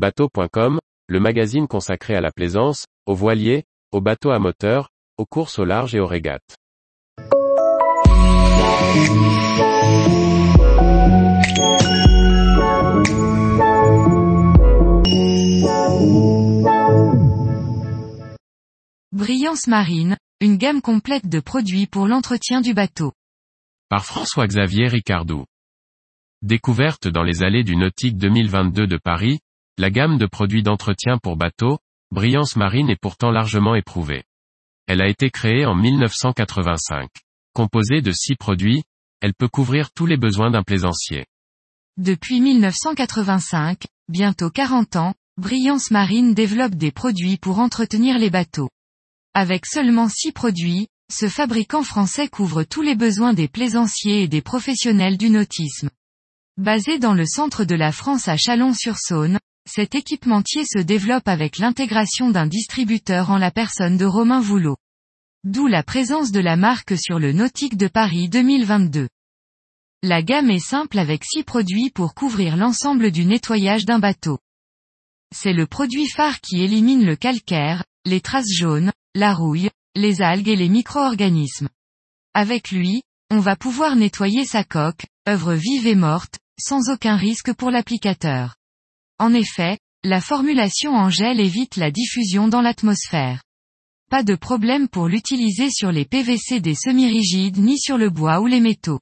Bateau.com, le magazine consacré à la plaisance, aux voiliers, aux bateaux à moteur, aux courses au large et aux régates. Brillance marine, une gamme complète de produits pour l'entretien du bateau. Par François-Xavier Ricardou. Découverte dans les allées du Nautique 2022 de Paris, la gamme de produits d'entretien pour bateaux, Brillance Marine est pourtant largement éprouvée. Elle a été créée en 1985. Composée de six produits, elle peut couvrir tous les besoins d'un plaisancier. Depuis 1985, bientôt 40 ans, Brillance Marine développe des produits pour entretenir les bateaux. Avec seulement six produits, ce fabricant français couvre tous les besoins des plaisanciers et des professionnels du nautisme. Basé dans le centre de la France à Chalon-sur-Saône, cet équipementier se développe avec l'intégration d'un distributeur en la personne de Romain Voulot. D'où la présence de la marque sur le Nautique de Paris 2022. La gamme est simple avec six produits pour couvrir l'ensemble du nettoyage d'un bateau. C'est le produit phare qui élimine le calcaire, les traces jaunes, la rouille, les algues et les micro-organismes. Avec lui, on va pouvoir nettoyer sa coque, œuvre vive et morte, sans aucun risque pour l'applicateur. En effet, la formulation en gel évite la diffusion dans l'atmosphère. Pas de problème pour l'utiliser sur les PVC des semi-rigides ni sur le bois ou les métaux.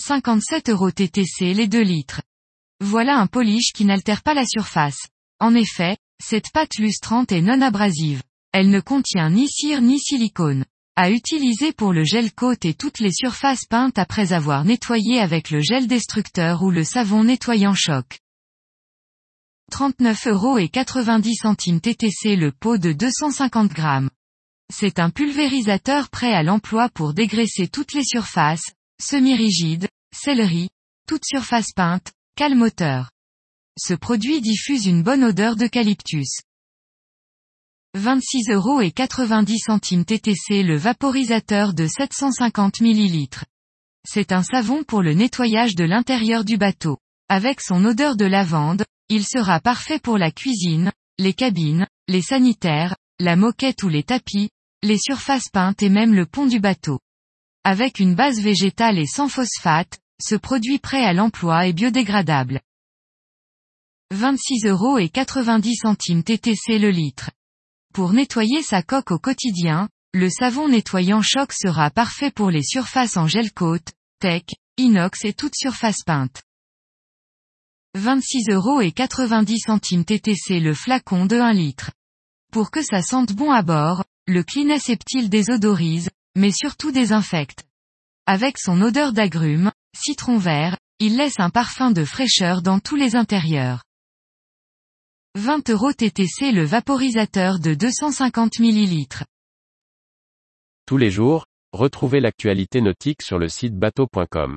57 euros TTC les 2 litres. Voilà un polish qui n'altère pas la surface. En effet, cette pâte lustrante est non abrasive. Elle ne contient ni cire ni silicone à utiliser pour le gel côte et toutes les surfaces peintes après avoir nettoyé avec le gel destructeur ou le savon nettoyant choc. 39 euros et 90 centimes TTC le pot de 250 grammes. C'est un pulvérisateur prêt à l'emploi pour dégraisser toutes les surfaces, semi-rigides, céleri, toute surface peinte, calmoteur. Ce produit diffuse une bonne odeur d'eucalyptus. 26 euros et 90 centimes TTC le vaporisateur de 750 ml. C'est un savon pour le nettoyage de l'intérieur du bateau. Avec son odeur de lavande, il sera parfait pour la cuisine, les cabines, les sanitaires, la moquette ou les tapis, les surfaces peintes et même le pont du bateau. Avec une base végétale et sans phosphate, ce produit prêt à l'emploi est biodégradable. 26 euros et 90 centimes TTC le litre. Pour nettoyer sa coque au quotidien, le savon nettoyant choc sera parfait pour les surfaces en gel côte, tech, inox et toute surface peinte. 26 euros et 90 centimes TTC le flacon de 1 litre. Pour que ça sente bon à bord, le Cleaneseptile désodorise, mais surtout désinfecte. Avec son odeur d'agrumes, citron vert, il laisse un parfum de fraîcheur dans tous les intérieurs. 20 euros TTC le vaporisateur de 250 ml. Tous les jours, retrouvez l'actualité nautique sur le site bateau.com.